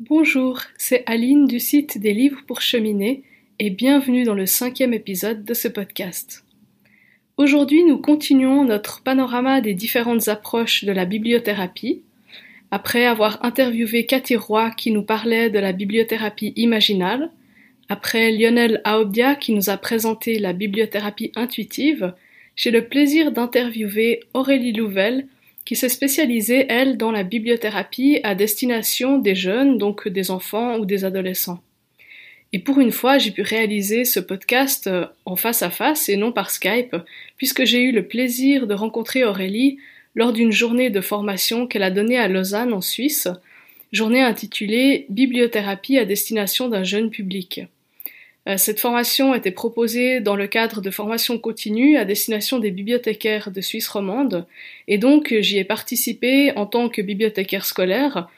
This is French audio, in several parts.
Bonjour, c'est Aline du site des livres pour cheminer et bienvenue dans le cinquième épisode de ce podcast. Aujourd'hui, nous continuons notre panorama des différentes approches de la bibliothérapie. Après avoir interviewé Cathy Roy qui nous parlait de la bibliothérapie imaginale, après Lionel Aobdia qui nous a présenté la bibliothérapie intuitive, j'ai le plaisir d'interviewer Aurélie Louvel qui s'est spécialisée, elle, dans la bibliothérapie à destination des jeunes, donc des enfants ou des adolescents. Et pour une fois, j'ai pu réaliser ce podcast euh, en face à face et non par Skype, puisque j'ai eu le plaisir de rencontrer Aurélie lors d'une journée de formation qu'elle a donnée à Lausanne en Suisse, journée intitulée Bibliothérapie à destination d'un jeune public. Euh, cette formation était proposée dans le cadre de formations continues à destination des bibliothécaires de Suisse romande, et donc j'y ai participé en tant que bibliothécaire scolaire,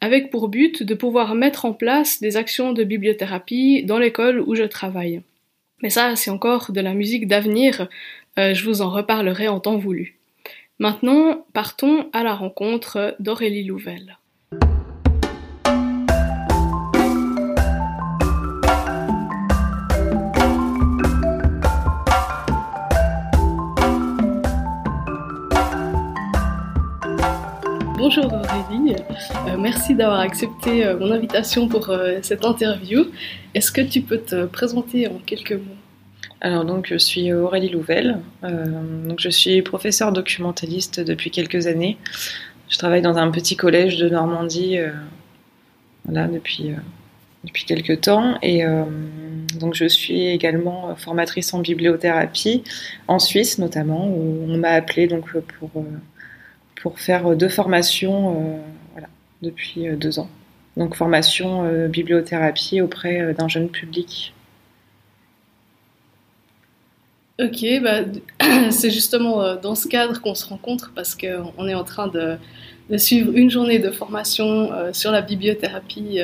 avec pour but de pouvoir mettre en place des actions de bibliothérapie dans l'école où je travaille. Mais ça, c'est encore de la musique d'avenir, euh, je vous en reparlerai en temps voulu. Maintenant, partons à la rencontre d'Aurélie Louvel. Bonjour Aurélie, euh, merci d'avoir accepté euh, mon invitation pour euh, cette interview. Est-ce que tu peux te présenter en quelques mots? Alors donc je suis Aurélie Louvel, donc je suis professeure documentaliste depuis quelques années. Je travaille dans un petit collège de Normandie voilà, depuis, depuis quelques temps et donc je suis également formatrice en bibliothérapie en Suisse notamment où on m'a appelée donc pour pour faire deux formations euh, depuis euh, deux ans. Donc formation euh, bibliothérapie auprès d'un jeune public. Ok, bah, c'est justement dans ce cadre qu'on se rencontre parce qu'on est en train de, suivre une journée de formation sur la bibliothérapie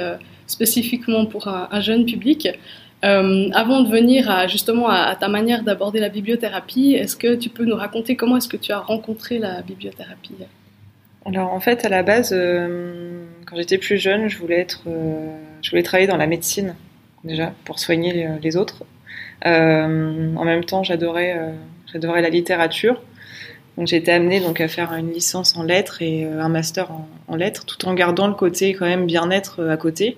spécifiquement pour un jeune public. Euh, avant de venir à, justement à, ta manière d'aborder la bibliothérapie, est-ce que tu peux nous raconter comment est-ce que tu as rencontré la bibliothérapie? Alors en fait, à la base, euh, quand j'étais plus jeune, je voulais être, euh, je voulais travailler dans la médecine déjà pour soigner les, autres. en même temps, j'adorais, j'adorais la littérature. Donc j'ai été amenée donc à faire une licence en lettres et un master en, en lettres, tout en gardant le côté quand même bien-être à côté.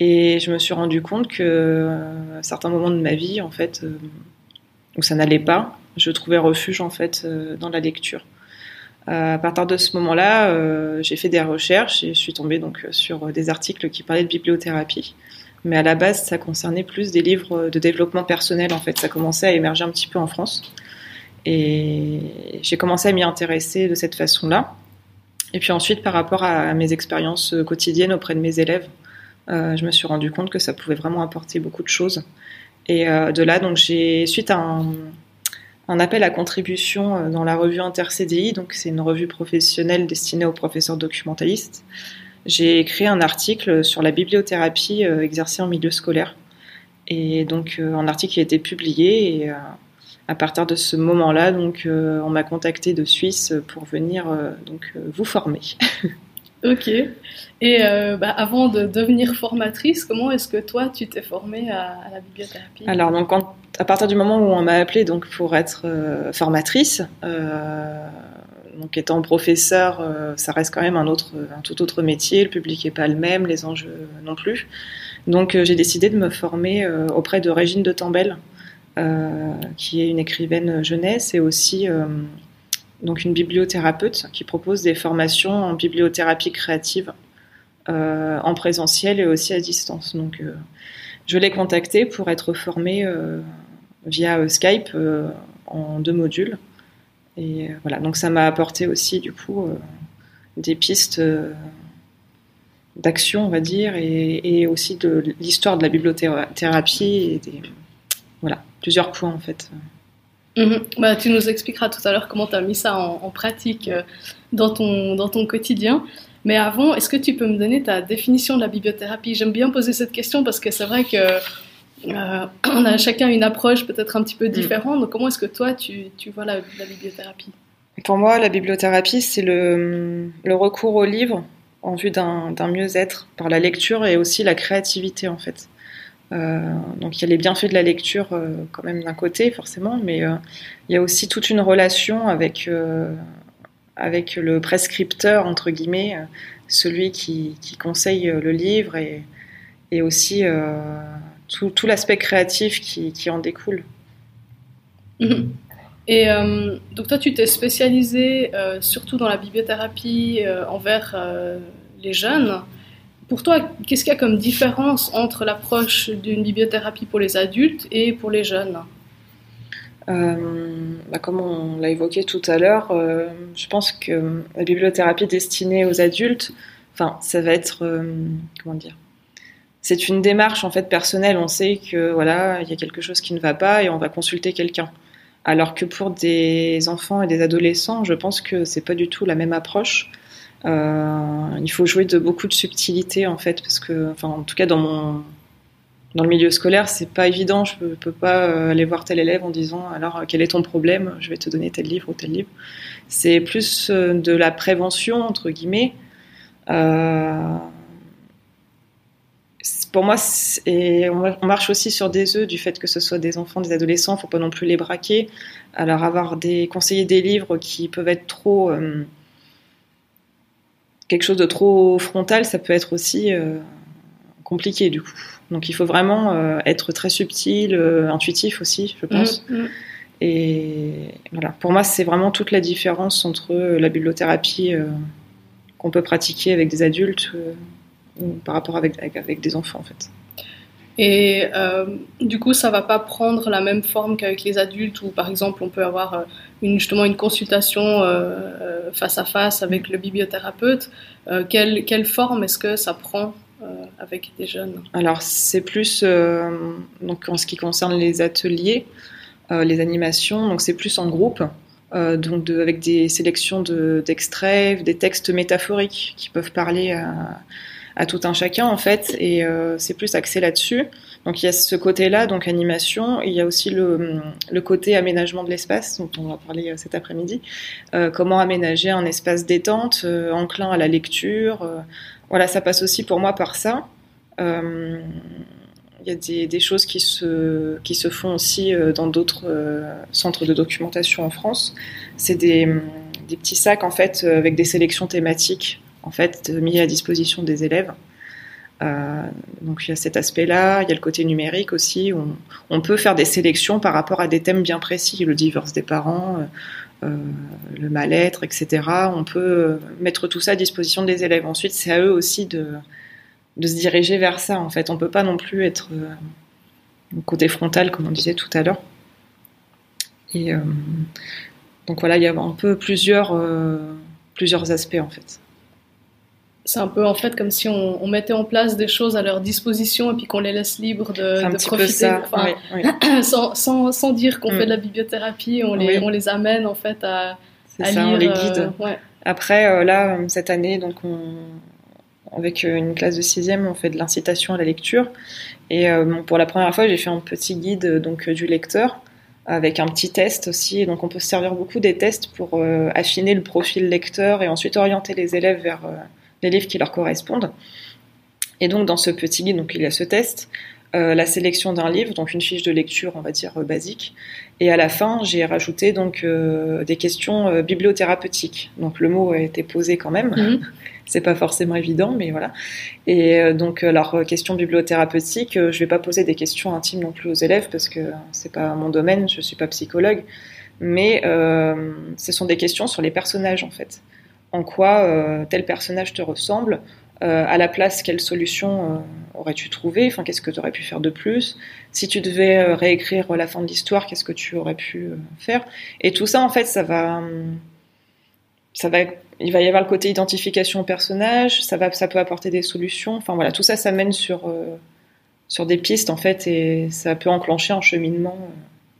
Et je me suis rendu compte que à certains moments de ma vie, en fait, euh, où ça n'allait pas, je trouvais refuge en fait euh, dans la lecture. Euh, à partir de ce moment-là, j'ai fait des recherches et je suis tombée donc sur des articles qui parlaient de bibliothérapie. Mais à la base, ça concernait plus des livres de développement personnel. En fait, ça commençait à émerger un petit peu en France. Et j'ai commencé à m'y intéresser de cette façon-là. Et puis ensuite, par rapport à mes expériences quotidiennes auprès de mes élèves, euh, je me suis rendu compte que ça pouvait vraiment apporter beaucoup de choses. Et euh, de là, donc j'ai suite à un, appel à contribution euh, dans la revue InterCDI, donc c'est une revue professionnelle destinée aux professeurs documentalistes. J'ai écrit un article sur la bibliothérapie exercée en milieu scolaire. Et donc un article qui a été publié et à partir de ce moment-là, donc on m'a contacté de Suisse pour venir donc vous former. Ok. Et euh, bah, avant de devenir formatrice, comment est-ce que toi, tu t'es formée à, la bibliothérapie? Alors, donc, à partir du moment où on m'a appelée donc, pour être euh, formatrice, euh, donc étant professeur, ça reste quand même un, autre, un tout autre métier, le public n'est pas le même, les enjeux non plus. Donc, j'ai décidé de me former auprès de Régine de Tambel, qui est une écrivaine jeunesse et aussi donc une bibliothérapeute qui propose des formations en bibliothérapie créative euh, en présentiel et aussi à distance. Donc, euh, je l'ai contactée pour être formée euh, via Skype en deux modules. Et voilà, donc ça m'a apporté aussi du coup des pistes d'action, on va dire, et, aussi de l'histoire de la bibliothérapie et voilà, plusieurs points en fait. Mhm. Bah, tu nous expliqueras tout à l'heure comment tu as mis ça en, pratique euh, dans, ton, dans ton quotidien. Mais avant, est-ce que tu peux me donner ta définition de la bibliothérapie? J'aime bien poser cette question parce que c'est vrai que euh, on a chacun une approche peut-être un petit peu mm. différente. Donc, comment est-ce que toi, tu, tu vois la, bibliothérapie? Pour moi, la bibliothérapie, c'est le, le, recours au livre en vue d'un mieux-être par la lecture et aussi la créativité en fait. Donc il y a les bienfaits de la lecture quand même d'un côté forcément, mais il y a aussi toute une relation avec avec le prescripteur entre guillemets, celui qui, conseille le livre et, aussi tout, l'aspect créatif qui, en découle. Mhm. Et euh, donc toi, tu t'es spécialisé euh, surtout dans la bibliothérapie euh, envers les jeunes. Pour toi, qu'est-ce qu'il y a comme différence entre l'approche d'une bibliothérapie pour les adultes et pour les jeunes? Bah, Comme on l'a évoqué tout à l'heure, je pense que la bibliothérapie destinée aux adultes, ça va être, comment dire, c'est une démarche en fait personnelle. On sait que voilà, il y a quelque chose qui ne va pas et on va consulter quelqu'un. Alors que pour des enfants et des adolescents, je pense que c'est pas du tout la même approche. Euh, il faut jouer de beaucoup de subtilité en fait, parce que, enfin, en tout cas dans mon dans le milieu scolaire, c'est pas évident. Je peux, pas euh, aller voir tel élève en disant alors quel est ton problème, je vais te donner tel livre ou tel livre. C'est plus euh, de la prévention entre guillemets. Euh, pour moi, et on marche aussi sur des œufs du fait que ce soit des enfants, des adolescents, il faut pas non plus les braquer. Alors avoir des conseillers des livres qui peuvent être trop euh, quelque chose de trop frontal, ça peut être aussi euh, compliqué du coup. Donc il faut vraiment euh, être très subtil, intuitif aussi, je pense. Mm, mm. Et voilà, pour moi, c'est vraiment toute la différence entre la bibliothérapie qu'on peut pratiquer avec des adultes par rapport avec, avec, des enfants en fait. Et euh, du coup, ça va pas prendre la même forme qu'avec les adultes, où par exemple, on peut avoir euh, une, justement une consultation euh, face à face avec le bibliothérapeute. quelle, quelle, forme est-ce que ça prend avec des jeunes? Alors, c'est plus donc en ce qui concerne les ateliers, les animations, donc c'est plus en groupe. donc avec des sélections d'extraits, des textes métaphoriques qui peuvent parler à, à tout un chacun en fait, et euh, c'est plus axé là-dessus. Donc il y a ce côté-là, donc animation, il y a aussi le, le côté aménagement de l'espace, dont on va parler euh, cet après-midi. Euh, comment aménager un espace détente, enclin à la lecture. voilà, ça passe aussi pour moi par ça. il y a des, des, choses qui se, qui se font aussi dans d'autres centres de documentation en France. C'est des, des petits sacs en fait avec des sélections thématiques en fait mis à disposition des élèves. Euh, donc il y a cet aspect-là, il y a le côté numérique aussi. On, peut faire des sélections par rapport à des thèmes bien précis, le divorce des parents, euh, euh le mal-être, etc. On peut mettre tout ça à disposition des élèves. Ensuite, c'est à eux aussi de, se diriger vers ça. En fait, on peut pas non plus être euh, côté frontal, comme on disait tout à l'heure. Et donc voilà, il y a un peu plusieurs, plusieurs aspects en fait c'est un peu en fait comme si on, mettait en place des choses à leur disposition et puis qu'on les laisse libres de, de profiter, sans, sans, sans, dire qu'on fait de la mm. bibliothérapie, on les, on les amène en fait à, à lire. On les guide. Euh, Après, euh, là, cette année, donc on, avec une classe de sixième, on fait de l'incitation à la lecture. Et euh, pour la première fois, j'ai fait un petit guide donc du lecteur avec un petit test aussi. Donc on peut se servir beaucoup des tests pour affiner le profil lecteur et ensuite orienter les élèves vers les livres qui leur correspondent. Et donc dans ce petit guide, donc il y a ce test, euh, la sélection d'un livre, donc une fiche de lecture, on va dire euh, basique, et à la fin j'ai rajouté donc euh, des questions bibliothérapeutiques. Donc le mot a été posé quand même. Mhm. C'est pas forcément évident, mais voilà. Et donc, alors, question bibliothérapeutique, je vais pas poser des questions intimes non plus aux élèves parce que c'est pas mon domaine, je suis pas psychologue. Mais ce sont des questions sur les personnages, en fait en quoi euh, tel personnage te ressemble, euh, à la place, quelle solution euh, aurais-tu trouvé Enfin, qu'est-ce que tu aurais pu faire de plus? Si tu devais réécrire la fin de l'histoire, qu'est-ce que tu aurais pu faire? Et tout ça, en fait, ça va, ça va, il va y avoir le côté identification au personnage. Ça va, ça peut apporter des solutions. Enfin voilà, tout ça, ça mène sur sur des pistes en fait, et ça peut enclencher un cheminement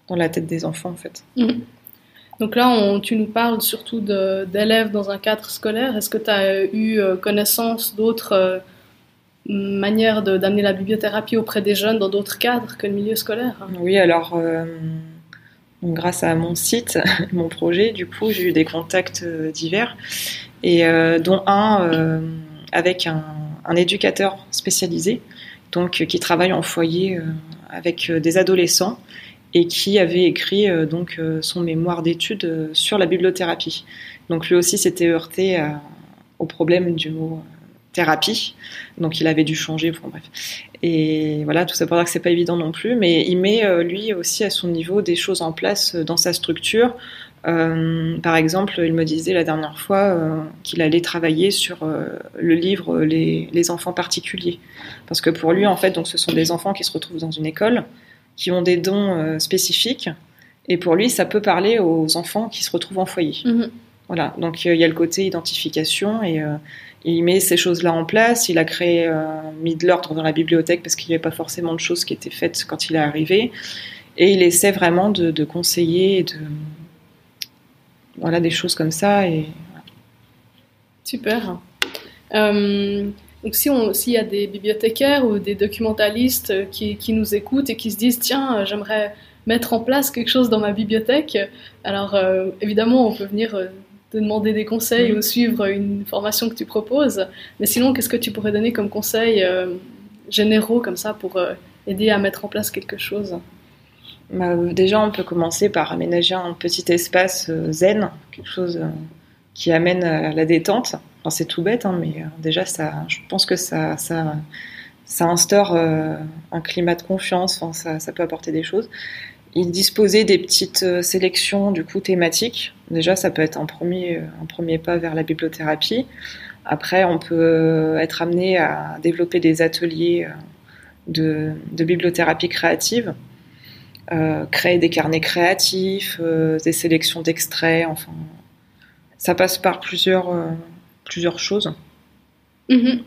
dans la tête des enfants en fait. Mmh. Donc là, on, tu nous parles surtout d'élèves dans un cadre scolaire. Est-ce que tu as eu euh, connaissance d'autres euh, manières d'amener la bibliothérapie auprès des jeunes dans d'autres cadres que le milieu scolaire? Oui, alors euh, grâce à mon site, mon projet, du coup, j'ai eu des contacts divers. Et dont un avec un, un, éducateur spécialisé, donc qui travaille en foyer avec des adolescents et qui avait écrit donc son mémoire d'études sur la bibliothérapie. Donc lui aussi s'était heurté au problème du mot thérapie. Donc il avait dû changer, bref. Et voilà, tout ça pour dire que c'est pas évident non plus, mais il met euh, lui aussi à son niveau des choses en place euh, dans sa structure. Euh, par exemple, il me disait la dernière fois qu'il allait travailler sur le livre les, les, enfants particuliers, parce que pour lui, en fait, donc ce sont des enfants qui se retrouvent dans une école, qui ont des dons spécifiques, et pour lui, ça peut parler aux enfants qui se retrouvent en foyer. Mm-hmm. Voilà, donc il y a le côté identification et il met ces choses-là en place. Il a créé, euh, mis de l'ordre dans la bibliothèque parce qu'il n'y avait pas forcément de choses qui étaient faites quand il est arrivé. Et il essaie vraiment de, conseiller, de voilà des choses comme ça. Et super. Euh, donc si on, s'il y a des bibliothécaires ou des documentalistes qui, qui, nous écoutent et qui se disent tiens j'aimerais mettre en place quelque chose dans ma bibliothèque, alors euh, évidemment on peut venir de demander des conseils ou suivre une formation que tu proposes. Mais sinon, qu'est-ce que tu pourrais donner comme conseils euh, généraux comme ça pour euh, aider à mettre en place quelque chose? Bah, Déjà, on peut commencer par aménager un petit espace euh, zen, quelque chose qui amène à la détente. C'est tout bête, hein, mais déjà, ça, je pense que ça, instaure un climat de confiance. Ça, peut apporter des choses il disposait des petites euh, sélections du coup thématiques. Déjà, ça peut être un premier, pas vers la bibliothérapie. Après, on peut euh, être amené à développer des ateliers euh, de, bibliothérapie créative, euh, créer des carnets créatifs, euh, des sélections d'extraits. Enfin, ça passe par plusieurs, euh, plusieurs choses. Mm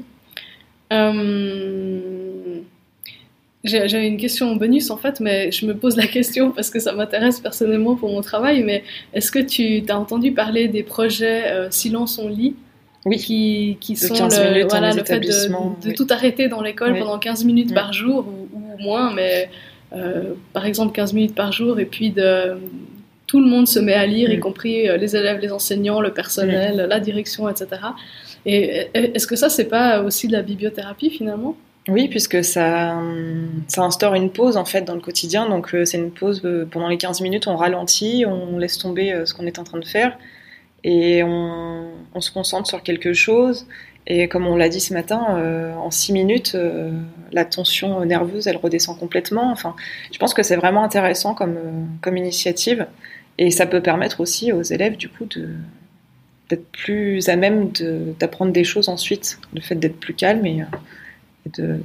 j'avais une question bonus en fait, mais je me pose la question parce que ça m'intéresse personnellement pour mon travail. Mais est-ce que tu as entendu parler des projets euh, Silence on lit? Oui. qui, qui sont le, voilà, le fait de, de tout arrêter dans l'école pendant 15 minutes par jour ou, moins, mais euh, par exemple 15 minutes par jour et puis de, tout le monde se met à lire, y compris euh, les élèves, les enseignants, le personnel, la direction, etc. Et est-ce que ça, c'est pas aussi de la bibliothérapie finalement? Oui, puisque ça, ça instaure une pause en fait dans le quotidien. Donc euh, c'est une pause euh, pendant les 15 minutes, on ralentit, on laisse tomber ce qu'on est en train de faire et on, on, se concentre sur quelque chose. Et comme on l'a dit ce matin, en 6 minutes, la tension nerveuse, elle redescend complètement. Enfin, je pense que c'est vraiment intéressant comme, comme initiative et ça peut permettre aussi aux élèves du coup de d'être plus à même d'apprendre des choses ensuite, le fait d'être plus calme et de,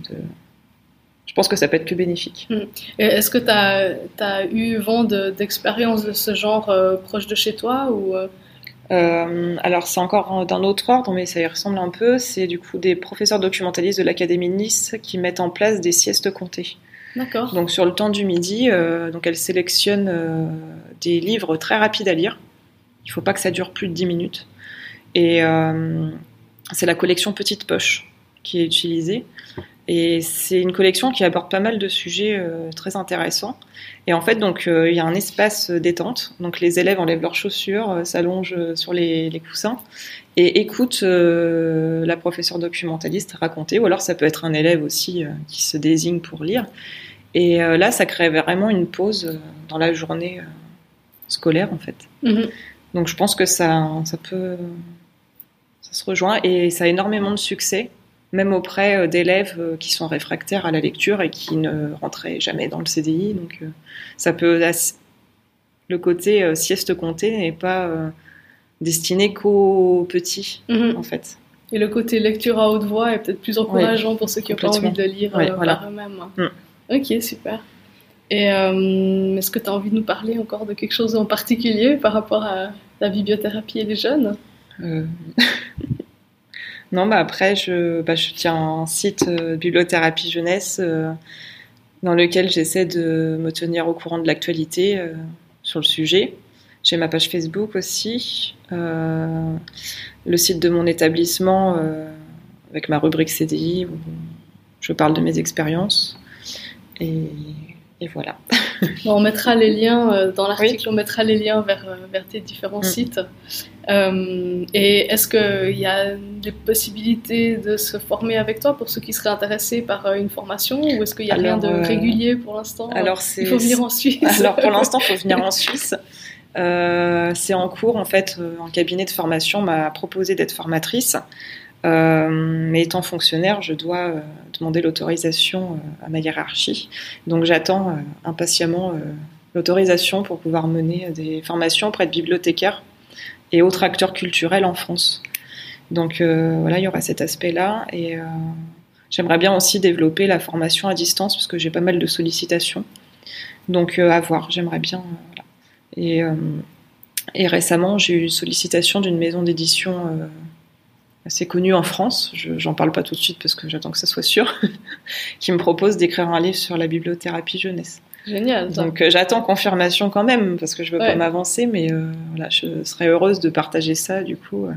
je pense que ça peut être que bénéfique. Hmm. Est-ce que tu as, eu vent d'expériences de, ce genre euh, proche de chez toi ou euh? Euh, alors c'est encore d'un autre ordre, mais ça y ressemble un peu. C'est du coup des professeurs documentalistes de l'Académie de Nice qui mettent en place des siestes comptées. Donc sur le temps du midi, donc elles sélectionnent des livres très rapides à lire. Il ne faut pas que ça dure plus de 10 minutes. Et c'est la collection Petite Poche qui est utilisée. Et c'est une collection qui aborde pas mal de sujets euh, très intéressants. Et en fait, donc, euh, il y a un espace détente. Donc, les élèves enlèvent leurs chaussures, euh, s'allongent sur les, les, coussins et écoutent la professeure documentaliste raconter. Ou alors, ça peut être un élève aussi qui se désigne pour lire. Et là, ça crée vraiment une pause dans la journée scolaire, en fait. Mm-hmm. Donc, je pense que ça, ça peut, ça se rejoint et ça a énormément de succès même auprès euh, d'élèves euh, qui sont réfractaires à la lecture et qui ne rentraient jamais dans le CDI. Donc euh, ça peut le côté sieste comptée n'est pas destiné qu'aux petits mhm. en fait. Et le côté lecture à haute voix est peut-être plus encourageant pour ceux qui n'ont pas envie de lire par eux-mêmes. Mm. Ok, super. Et est-ce que tu as envie de nous parler encore de quelque chose en particulier par rapport à la bibliothérapie et les jeunes? Non, bah après, je, bah, je tiens un site euh, Bibliothérapie Jeunesse euh, dans lequel j'essaie de me tenir au courant de l'actualité euh, sur le sujet. J'ai ma page Facebook aussi, le site de mon établissement avec ma rubrique CDI où je parle de mes expériences. Et et voilà. on mettra les liens euh, dans l'article, on mettra les liens vers, euh, vers tes différents mm. sites. Euh, et est-ce qu'il y a des possibilités de se former avec toi pour ceux qui seraient intéressés par une formation ou est-ce qu'il n'y a rien de régulier pour l'instant? Alors il faut venir en Suisse. Alors pour l'instant, il faut venir en Suisse. c'est en cours en fait. Un cabinet de formation m'a proposé d'être formatrice. Euh, mais étant fonctionnaire, je dois euh, demander l'autorisation euh, à ma hiérarchie. Donc j'attends impatiemment l'autorisation pour pouvoir mener des formations auprès de bibliothécaires et autres acteurs culturels en France. Donc voilà, il y aura cet aspect-là. Et j'aimerais bien aussi développer la formation à distance parce que j'ai pas mal de sollicitations. Donc à voir, j'aimerais bien. et, et, récemment, j'ai eu une sollicitation d'une maison d'édition assez connu en France, je j'en parle pas tout de suite parce que j'attends que ça soit sûr, qui me propose d'écrire un livre sur la bibliothérapie jeunesse. Génial. Donc euh, j'attends confirmation quand même parce que je veux pas m'avancer, mais euh, voilà, je serais heureuse de partager ça du coup. Euh,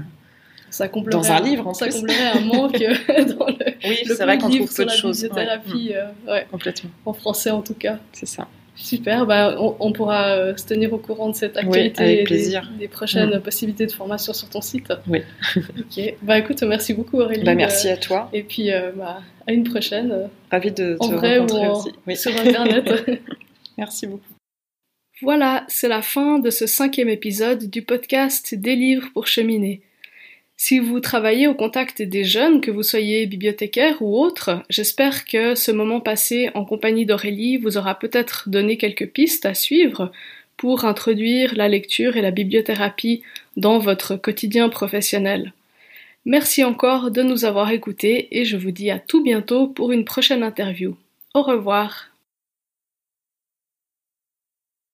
ça dans un livre en ça plus. comblerait un manque dans le, oui, c'est vrai qu'on trouve peu de choses. Bibliothérapie, ouais. Complètement. En français en tout cas. C'est ça. Super, bah, on, pourra euh, se tenir au courant de cette actualité et des, prochaines possibilités de formation sur ton site. Oui. ok, bah écoute, merci beaucoup Aurélie. Bah, merci à toi. Et puis euh, bah, à une prochaine. Ravie de te en vrai rencontrer ou aussi. Oui. Sur Internet. merci beaucoup. Voilà, c'est la fin de ce cinquième épisode du podcast Des livres pour cheminer. Si vous travaillez au contact des jeunes, que vous soyez bibliothécaire ou autre, j'espère que ce moment passé en compagnie d'Aurélie vous aura peut-être donné quelques pistes à suivre pour introduire la lecture et la bibliothérapie dans votre quotidien professionnel. Merci encore de nous avoir écoutés et je vous dis à tout bientôt pour une prochaine interview. Au revoir.